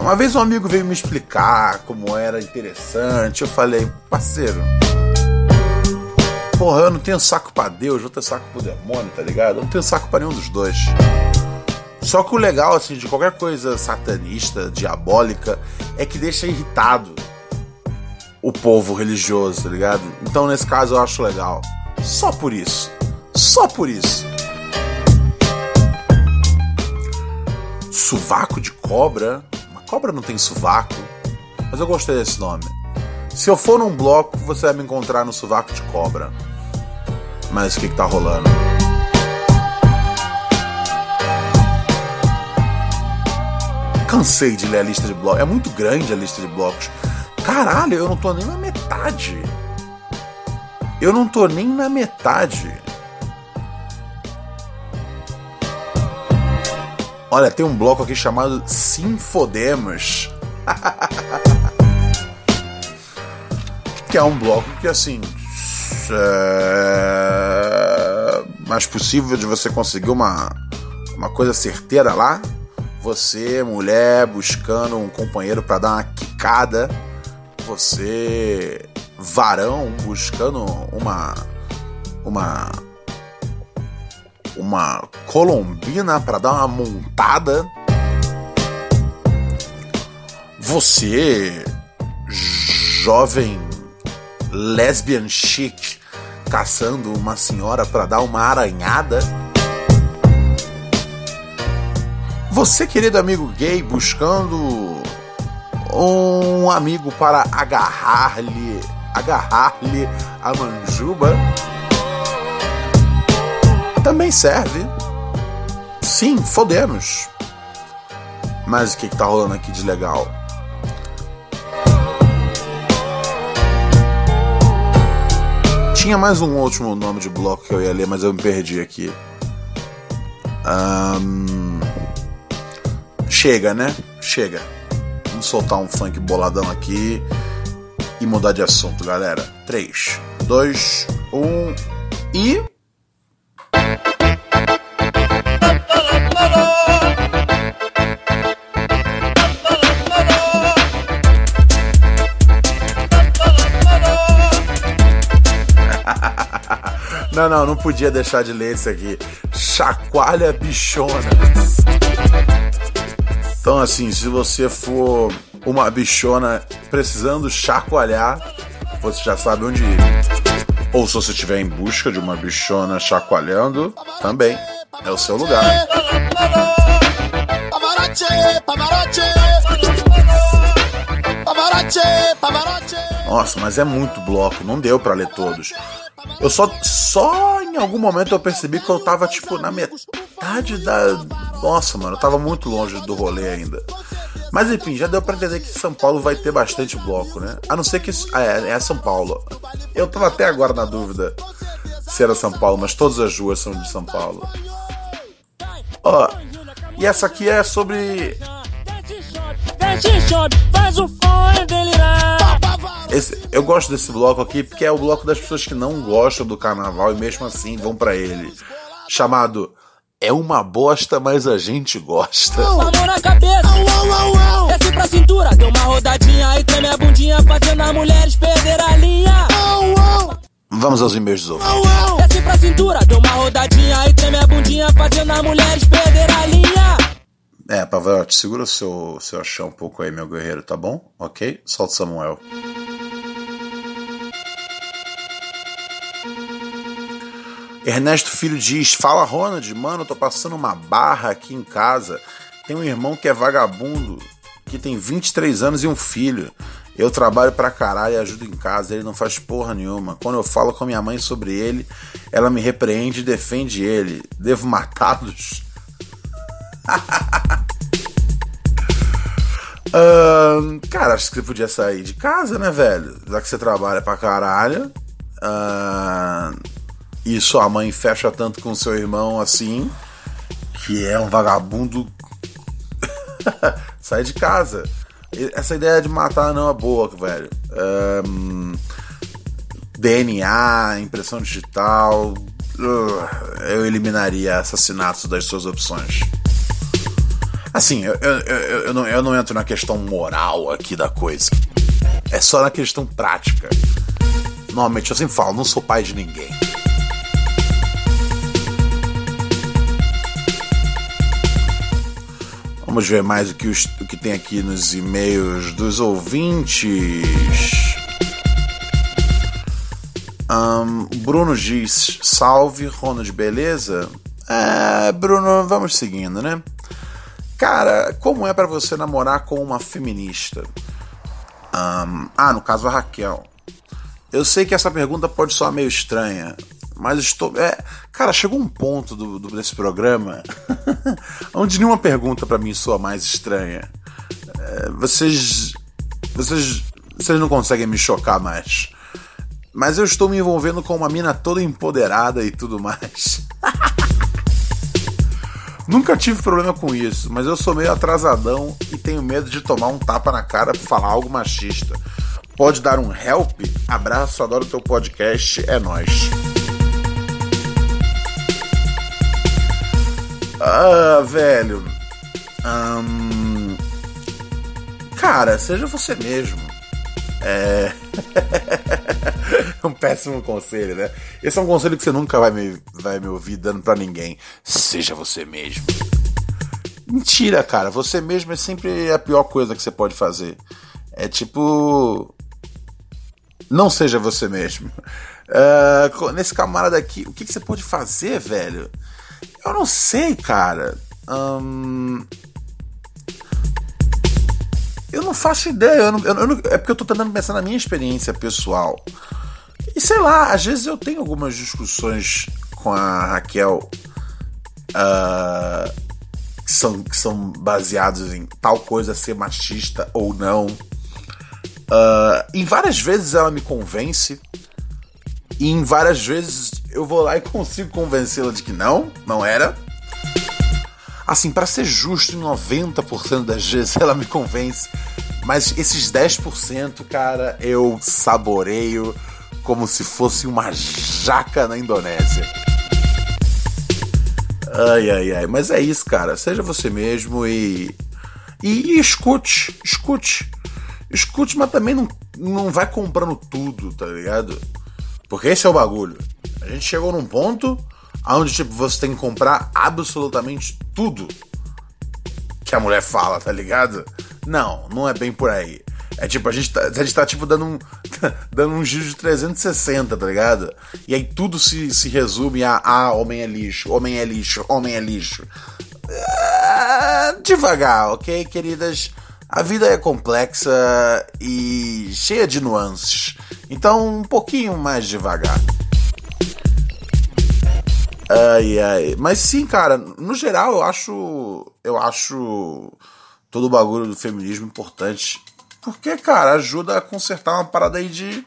Uma vez um amigo veio me explicar como era interessante. Eu falei, parceiro, porra, eu não tenho saco para Deus, vou ter saco pro demônio, tá ligado? Eu não tenho saco para nenhum dos dois. Só que o legal, assim, de qualquer coisa satanista, diabólica, é que deixa irritado o povo religioso, tá ligado? Então, nesse caso, eu acho legal. Só por isso. Só por isso. Suvaco de cobra Cobra não tem sovaco, mas eu gostei desse nome. Se eu for num bloco, você vai me encontrar no sovaco de cobra. Mas o que, que tá rolando? Cansei de ler a lista de blocos. É muito grande a lista de blocos. Caralho, eu não tô nem na metade. Eu não tô nem na metade. Olha, tem um bloco aqui chamado Sinfodemos. que é um bloco que, assim. É mais possível de você conseguir uma, uma coisa certeira lá. Você, mulher, buscando um companheiro para dar uma quicada. Você, varão, buscando uma. Uma uma colombina para dar uma montada. Você, jovem lesbian chic, caçando uma senhora para dar uma aranhada. Você, querido amigo gay, buscando um amigo para agarrar-lhe agarrar-lhe a manjuba também serve. Sim, fodemos. Mas o que, que tá rolando aqui de legal? Tinha mais um último nome de bloco que eu ia ler, mas eu me perdi aqui. Um... Chega, né? Chega. Vamos soltar um funk boladão aqui e mudar de assunto, galera. 3, 2, 1 e. Não, não, não podia deixar de ler isso aqui. Chacoalha bichona. Então, assim, se você for uma bichona precisando chacoalhar, você já sabe onde ir. Ou se você estiver em busca de uma bichona chacoalhando, também é o seu lugar. Nossa, mas é muito bloco, não deu para ler todos. Eu só, só em algum momento eu percebi que eu tava, tipo, na metade da. Nossa, mano, eu tava muito longe do rolê ainda. Mas enfim, já deu pra entender que São Paulo vai ter bastante bloco, né? A não ser que. Ah, é, é São Paulo. Eu tava até agora na dúvida se era São Paulo, mas todas as ruas são de São Paulo. Ó, e essa aqui é sobre. Faz o delirar. Esse, eu gosto desse bloco aqui porque é o bloco das pessoas que não gostam do carnaval e mesmo assim vão para ele. Chamado É uma bosta, mas a gente gosta. Amor na cabeça, au, au, au, desce pra cintura, deu uma rodadinha e treme a bundinha, fazendo as mulheres perder a linha. Vamos aos e-mails dos outros. Desce pra cintura, deu uma rodadinha e treme a bundinha, fazendo as mulheres perder a linha. É, Pavarotti, segura o seu, seu achar um pouco aí, meu guerreiro, tá bom? Ok? Solta Samuel. Ernesto Filho diz: Fala Ronald, mano, tô passando uma barra aqui em casa. Tem um irmão que é vagabundo, que tem 23 anos e um filho. Eu trabalho pra caralho e ajudo em casa, ele não faz porra nenhuma. Quando eu falo com minha mãe sobre ele, ela me repreende e defende ele. Devo matá-los? uh, cara, acho que você podia sair de casa, né, velho? Já que você trabalha pra caralho. Uh, e sua mãe fecha tanto com seu irmão assim, que é um vagabundo. Sai de casa. Essa ideia de matar não é boa, velho. Um, DNA, impressão digital. Uh, eu eliminaria assassinatos das suas opções. Assim, eu, eu, eu, não, eu não entro na questão moral aqui da coisa. É só na questão prática. Normalmente eu sempre falo, não sou pai de ninguém. Vamos ver mais o que, os, o que tem aqui nos e-mails dos ouvintes. Um, Bruno diz: Salve, Ronald, beleza? É, Bruno, vamos seguindo, né? Cara, como é para você namorar com uma feminista? Um, ah, no caso a Raquel. Eu sei que essa pergunta pode soar meio estranha, mas estou. É, cara, chegou um ponto do, do desse programa onde nenhuma pergunta para mim soa mais estranha. É, vocês. Vocês. Vocês não conseguem me chocar mais. Mas eu estou me envolvendo com uma mina toda empoderada e tudo mais. Nunca tive problema com isso, mas eu sou meio atrasadão e tenho medo de tomar um tapa na cara por falar algo machista. Pode dar um help? Abraço, adoro teu podcast, é nós. Ah, velho. Um... Cara, seja você mesmo. É. um péssimo conselho, né? Esse é um conselho que você nunca vai me, vai me ouvir dando para ninguém. Seja você mesmo. Mentira, cara. Você mesmo é sempre a pior coisa que você pode fazer. É tipo. Não seja você mesmo. Uh, nesse camarada aqui, o que, que você pode fazer, velho? Eu não sei, cara. Hum... Eu não faço ideia. Eu não, eu não, é porque eu tô tentando pensar na minha experiência pessoal. E sei lá, às vezes eu tenho algumas discussões com a Raquel uh, que, são, que são baseadas em tal coisa ser machista ou não. Uh, em várias vezes ela me convence. E em várias vezes eu vou lá e consigo convencê-la de que não, não era. Assim, para ser justo, em 90% das vezes ela me convence, mas esses 10%, cara, eu saboreio como se fosse uma jaca na Indonésia. Ai, ai, ai. Mas é isso, cara. Seja você mesmo e. E, e escute, escute. Escute, mas também não, não vai comprando tudo, tá ligado? Porque esse é o bagulho. A gente chegou num ponto onde tipo, você tem que comprar absolutamente tudo que a mulher fala, tá ligado? Não, não é bem por aí. É tipo, a gente tá, a gente tá tipo dando um, dando um giro de 360, tá ligado? E aí tudo se, se resume a ah, homem é lixo, homem é lixo, homem é lixo. Ah, devagar, ok, queridas? A vida é complexa e cheia de nuances. Então, um pouquinho mais devagar. Ai, ai. Mas sim, cara, no geral eu acho. Eu acho todo o bagulho do feminismo importante. Porque, cara, ajuda a consertar uma parada aí de.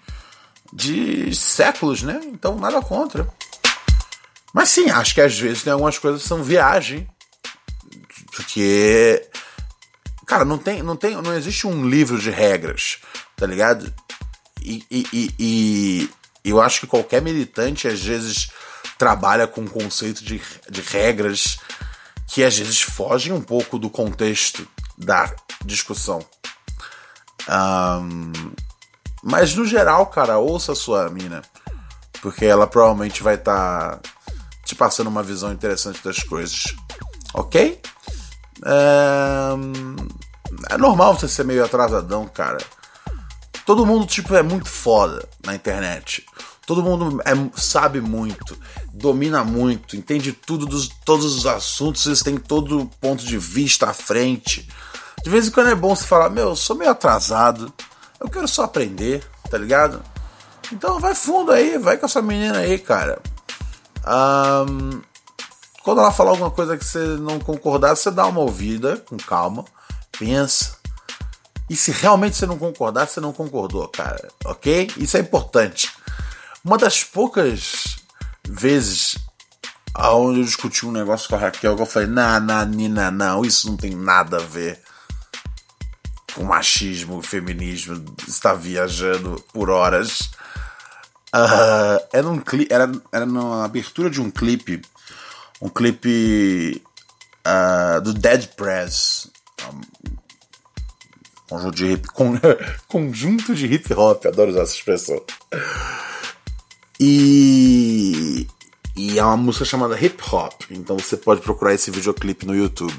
de séculos, né? Então nada contra. Mas sim, acho que às vezes tem algumas coisas que são viagem. Porque. Cara, não tem, não tem, não existe um livro de regras, tá ligado? E, e, e, e eu acho que qualquer militante às vezes trabalha com o conceito de, de regras que às vezes fogem um pouco do contexto da discussão. Um, mas no geral, cara, ouça a sua mina. Porque ela provavelmente vai estar tá te passando uma visão interessante das coisas. Ok? Um, é normal você ser meio atrasadão, cara. Todo mundo, tipo, é muito foda na internet. Todo mundo é, sabe muito, domina muito, entende tudo dos todos os assuntos, eles têm todo o ponto de vista à frente. De vez em quando é bom você falar, meu, eu sou meio atrasado, eu quero só aprender, tá ligado? Então vai fundo aí, vai com essa menina aí, cara. Um, quando ela falar alguma coisa que você não concordar, você dá uma ouvida com calma, pensa. E se realmente você não concordar, você não concordou, cara, ok? Isso é importante. Uma das poucas vezes aonde eu discuti um negócio com a Raquel, que eu falei, não, não, Nina, não, isso não tem nada a ver com machismo, feminismo, está viajando por horas. Uh, era um clipe, era, era na abertura de um clipe, um clipe uh, do Dead Press, um, conjunto de hip, con, conjunto de hip hop, adoro usar essa expressão. E, e é uma música chamada Hip Hop, então você pode procurar esse videoclipe no YouTube.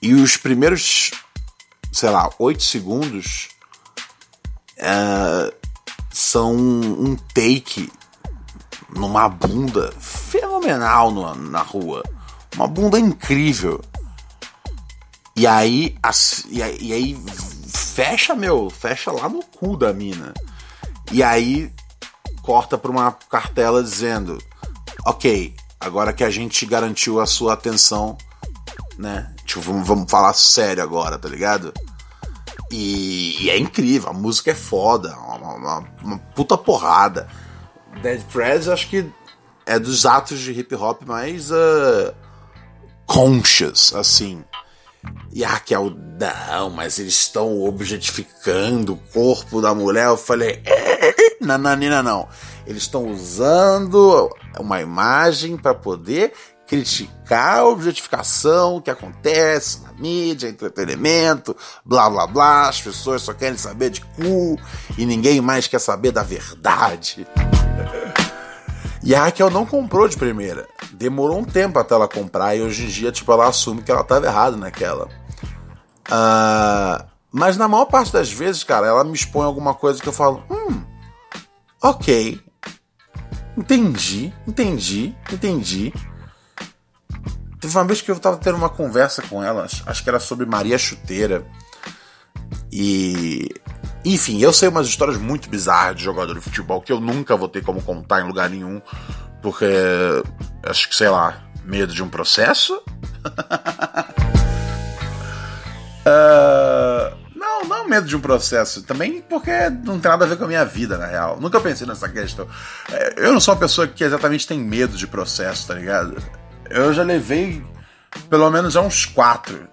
E os primeiros, sei lá, 8 segundos uh, são um take numa bunda fenomenal no, na rua. Uma bunda incrível. E aí, as, e aí, e aí fecha, meu, fecha lá no cu da mina. E aí corta pra uma cartela dizendo: Ok, agora que a gente garantiu a sua atenção, né? Tipo, vamos, vamos falar sério agora, tá ligado? E, e, é incrível, a música é foda, uma, uma, uma puta porrada. Dead Prez acho que é dos atos de hip hop mais uh, conscious, assim. E a Raquel, não, mas eles estão objetificando o corpo da mulher. Eu falei, nananina, não. Eles estão usando uma imagem para poder criticar a objetificação que acontece na mídia, entretenimento, blá blá blá. As pessoas só querem saber de cu e ninguém mais quer saber da verdade. E a Raquel não comprou de primeira. Demorou um tempo até ela comprar e hoje em dia, tipo, ela assume que ela estava errada naquela. Uh, mas na maior parte das vezes, cara, ela me expõe alguma coisa que eu falo, hum, ok. Entendi, entendi, entendi. Teve uma vez que eu tava tendo uma conversa com ela, acho que era sobre Maria Chuteira. E. Enfim, eu sei umas histórias muito bizarras de jogador de futebol que eu nunca vou ter como contar em lugar nenhum, porque. Acho que, sei lá, medo de um processo? uh, não, não medo de um processo. Também porque não tem nada a ver com a minha vida, na real. Nunca pensei nessa questão. É, eu não sou uma pessoa que exatamente tem medo de processo, tá ligado? eu já levei pelo menos uns quatro.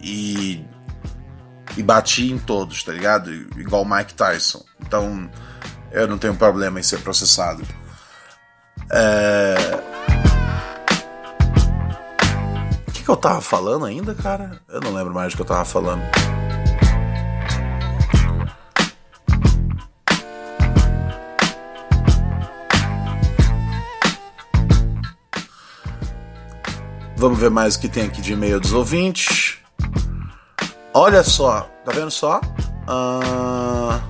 E. E bati em todos, tá ligado? Igual Mike Tyson. Então, eu não tenho problema em ser processado. É... O que, que eu tava falando ainda, cara? Eu não lembro mais do que eu tava falando. Vamos ver mais o que tem aqui de e-mail dos ouvintes. Olha só, tá vendo só? Uh...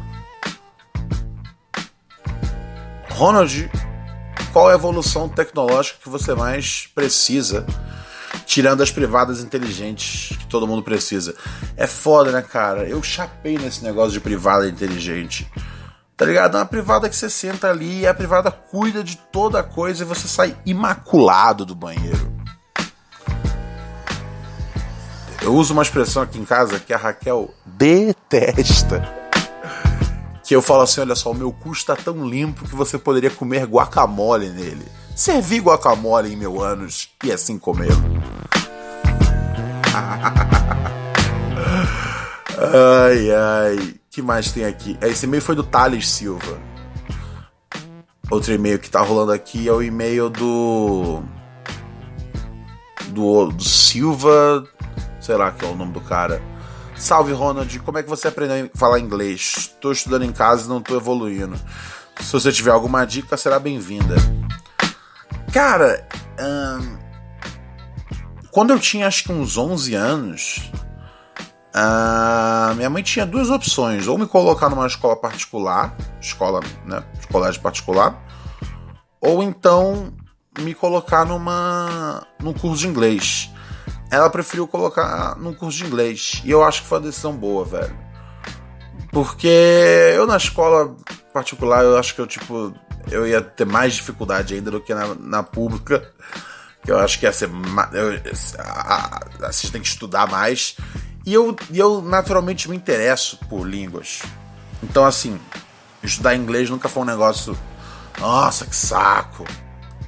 Ronald, qual é a evolução tecnológica que você mais precisa? Tirando as privadas inteligentes que todo mundo precisa. É foda, né, cara? Eu chapei nesse negócio de privada inteligente. Tá ligado? É uma privada que você senta ali e a privada cuida de toda a coisa e você sai imaculado do banheiro. Eu uso uma expressão aqui em casa que a Raquel detesta. Que eu falo assim: olha só, o meu cu está tão limpo que você poderia comer guacamole nele. Servi guacamole em meu ânus e assim comê-lo. ai, ai. que mais tem aqui? Esse e-mail foi do Thales Silva. Outro e-mail que tá rolando aqui é o e-mail do. Do, do Silva sei lá que é o nome do cara. Salve Ronald, como é que você aprendeu a falar inglês? Estou estudando em casa e não estou evoluindo. Se você tiver alguma dica, será bem-vinda. Cara, hum, quando eu tinha acho que uns 11 anos, minha mãe tinha duas opções: ou me colocar numa escola particular, escola, né, colégio particular, ou então me colocar numa num curso de inglês. Ela preferiu colocar num curso de inglês e eu acho que foi uma decisão boa, velho. Porque eu na escola particular, eu acho que eu tipo eu ia ter mais dificuldade ainda do que na, na pública. Que eu acho que ia ser. Eu, a, a, você tem que estudar mais. E eu, eu naturalmente me interesso por línguas. Então, assim, estudar inglês nunca foi um negócio. Nossa, que saco!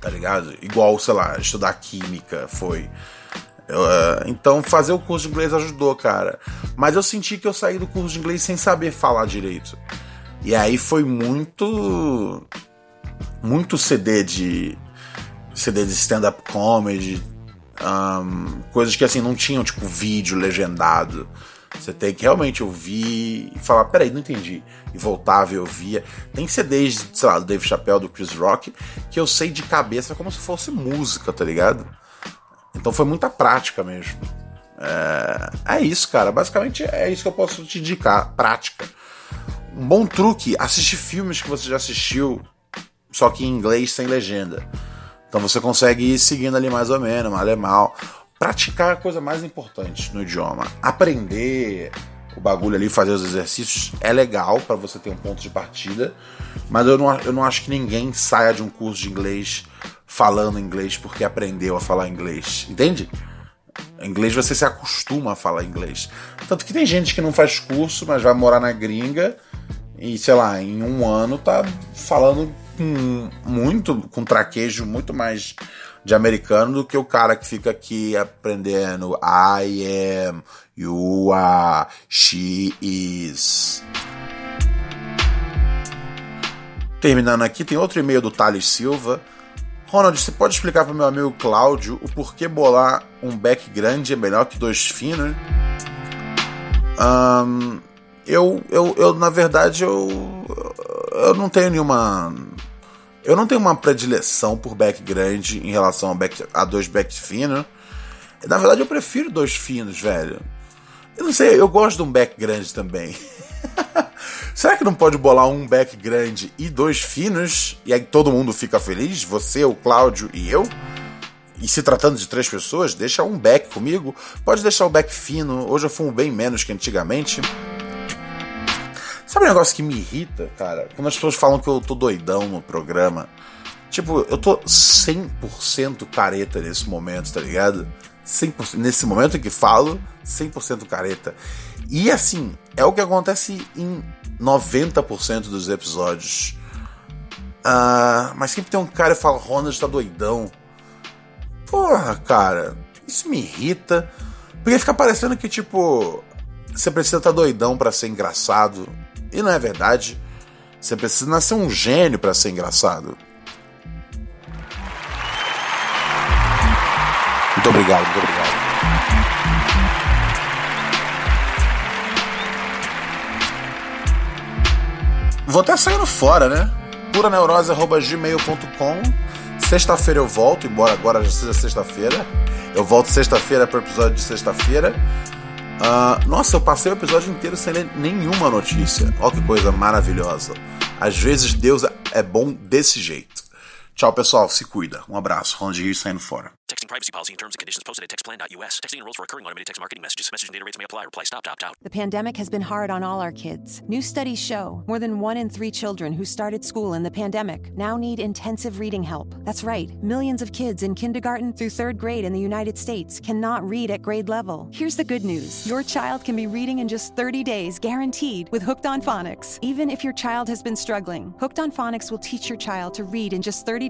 Tá ligado? Igual, sei lá, estudar química foi. Eu, uh, então, fazer o curso de inglês ajudou, cara. Mas eu senti que eu saí do curso de inglês sem saber falar direito. E aí foi muito. Muito CD de. CD de stand-up comedy, um, coisas que assim não tinham tipo vídeo legendado. Você tem que realmente ouvir e falar, peraí, não entendi. E voltava e ouvia. Tem CDs, sei lá, do Dave Chappelle, do Chris Rock, que eu sei de cabeça como se fosse música, tá ligado? Então foi muita prática mesmo. É, é isso, cara. Basicamente é isso que eu posso te indicar. Prática. Um bom truque, assistir filmes que você já assistiu, só que em inglês sem legenda. Então você consegue ir seguindo ali mais ou menos, mal é mal. Praticar é a coisa mais importante no idioma. Aprender o bagulho ali, fazer os exercícios é legal para você ter um ponto de partida, mas eu não, eu não acho que ninguém saia de um curso de inglês falando inglês porque aprendeu a falar inglês, entende? Em inglês você se acostuma a falar inglês. Tanto que tem gente que não faz curso, mas vai morar na gringa e, sei lá, em um ano tá falando com muito, com traquejo muito mais de americano do que o cara que fica aqui aprendendo I am, you are, she is. Terminando aqui, tem outro e-mail do Thales Silva. Ronald, você pode explicar para meu amigo Cláudio o porquê bolar um back grande é melhor que dois finos? Um, eu, eu, eu, na verdade, eu, eu não tenho nenhuma eu não tenho uma predileção por back grande em relação a, back, a dois backs finos. Na verdade, eu prefiro dois finos, velho. Eu não sei, eu gosto de um back grande também. Será que não pode bolar um back grande e dois finos? E aí todo mundo fica feliz? Você, o Cláudio e eu? E se tratando de três pessoas, deixa um back comigo. Pode deixar o back fino. Hoje eu fumo bem menos que antigamente. Sabe um negócio que me irrita, cara? Quando as pessoas falam que eu tô doidão no programa. Tipo, eu tô 100% careta nesse momento, tá ligado? 100%, nesse momento em que falo, 100% careta. E assim, é o que acontece em 90% dos episódios. Uh, mas sempre tem um cara que fala: Ronald tá doidão. Porra, cara, isso me irrita. Porque fica parecendo que, tipo, você precisa estar tá doidão para ser engraçado. E não é verdade. Você precisa nascer um gênio para ser engraçado. Muito obrigado, muito obrigado. Vou até saindo fora, né? puraneurose.gmail.com Sexta-feira eu volto, embora agora já seja sexta-feira. Eu volto sexta-feira para o episódio de sexta-feira. Uh, nossa, eu passei o episódio inteiro sem ler nenhuma notícia. Olha que coisa maravilhosa. Às vezes Deus é bom desse jeito. Tchau, pessoal. Se cuida. Um abraço. Ronald Rio saindo fora. Texting privacy policy and terms and conditions posted at textplan.us. Texting enrolls for recurring automated text marketing messages. Message and data rates may apply. Reply stop, opt out. The pandemic has been hard on all our kids. New studies show more than one in three children who started school in the pandemic now need intensive reading help. That's right. Millions of kids in kindergarten through third grade in the United States cannot read at grade level. Here's the good news. Your child can be reading in just 30 days, guaranteed, with Hooked on Phonics. Even if your child has been struggling, Hooked on Phonics will teach your child to read in just 30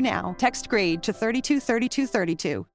now. Text grade to 323232.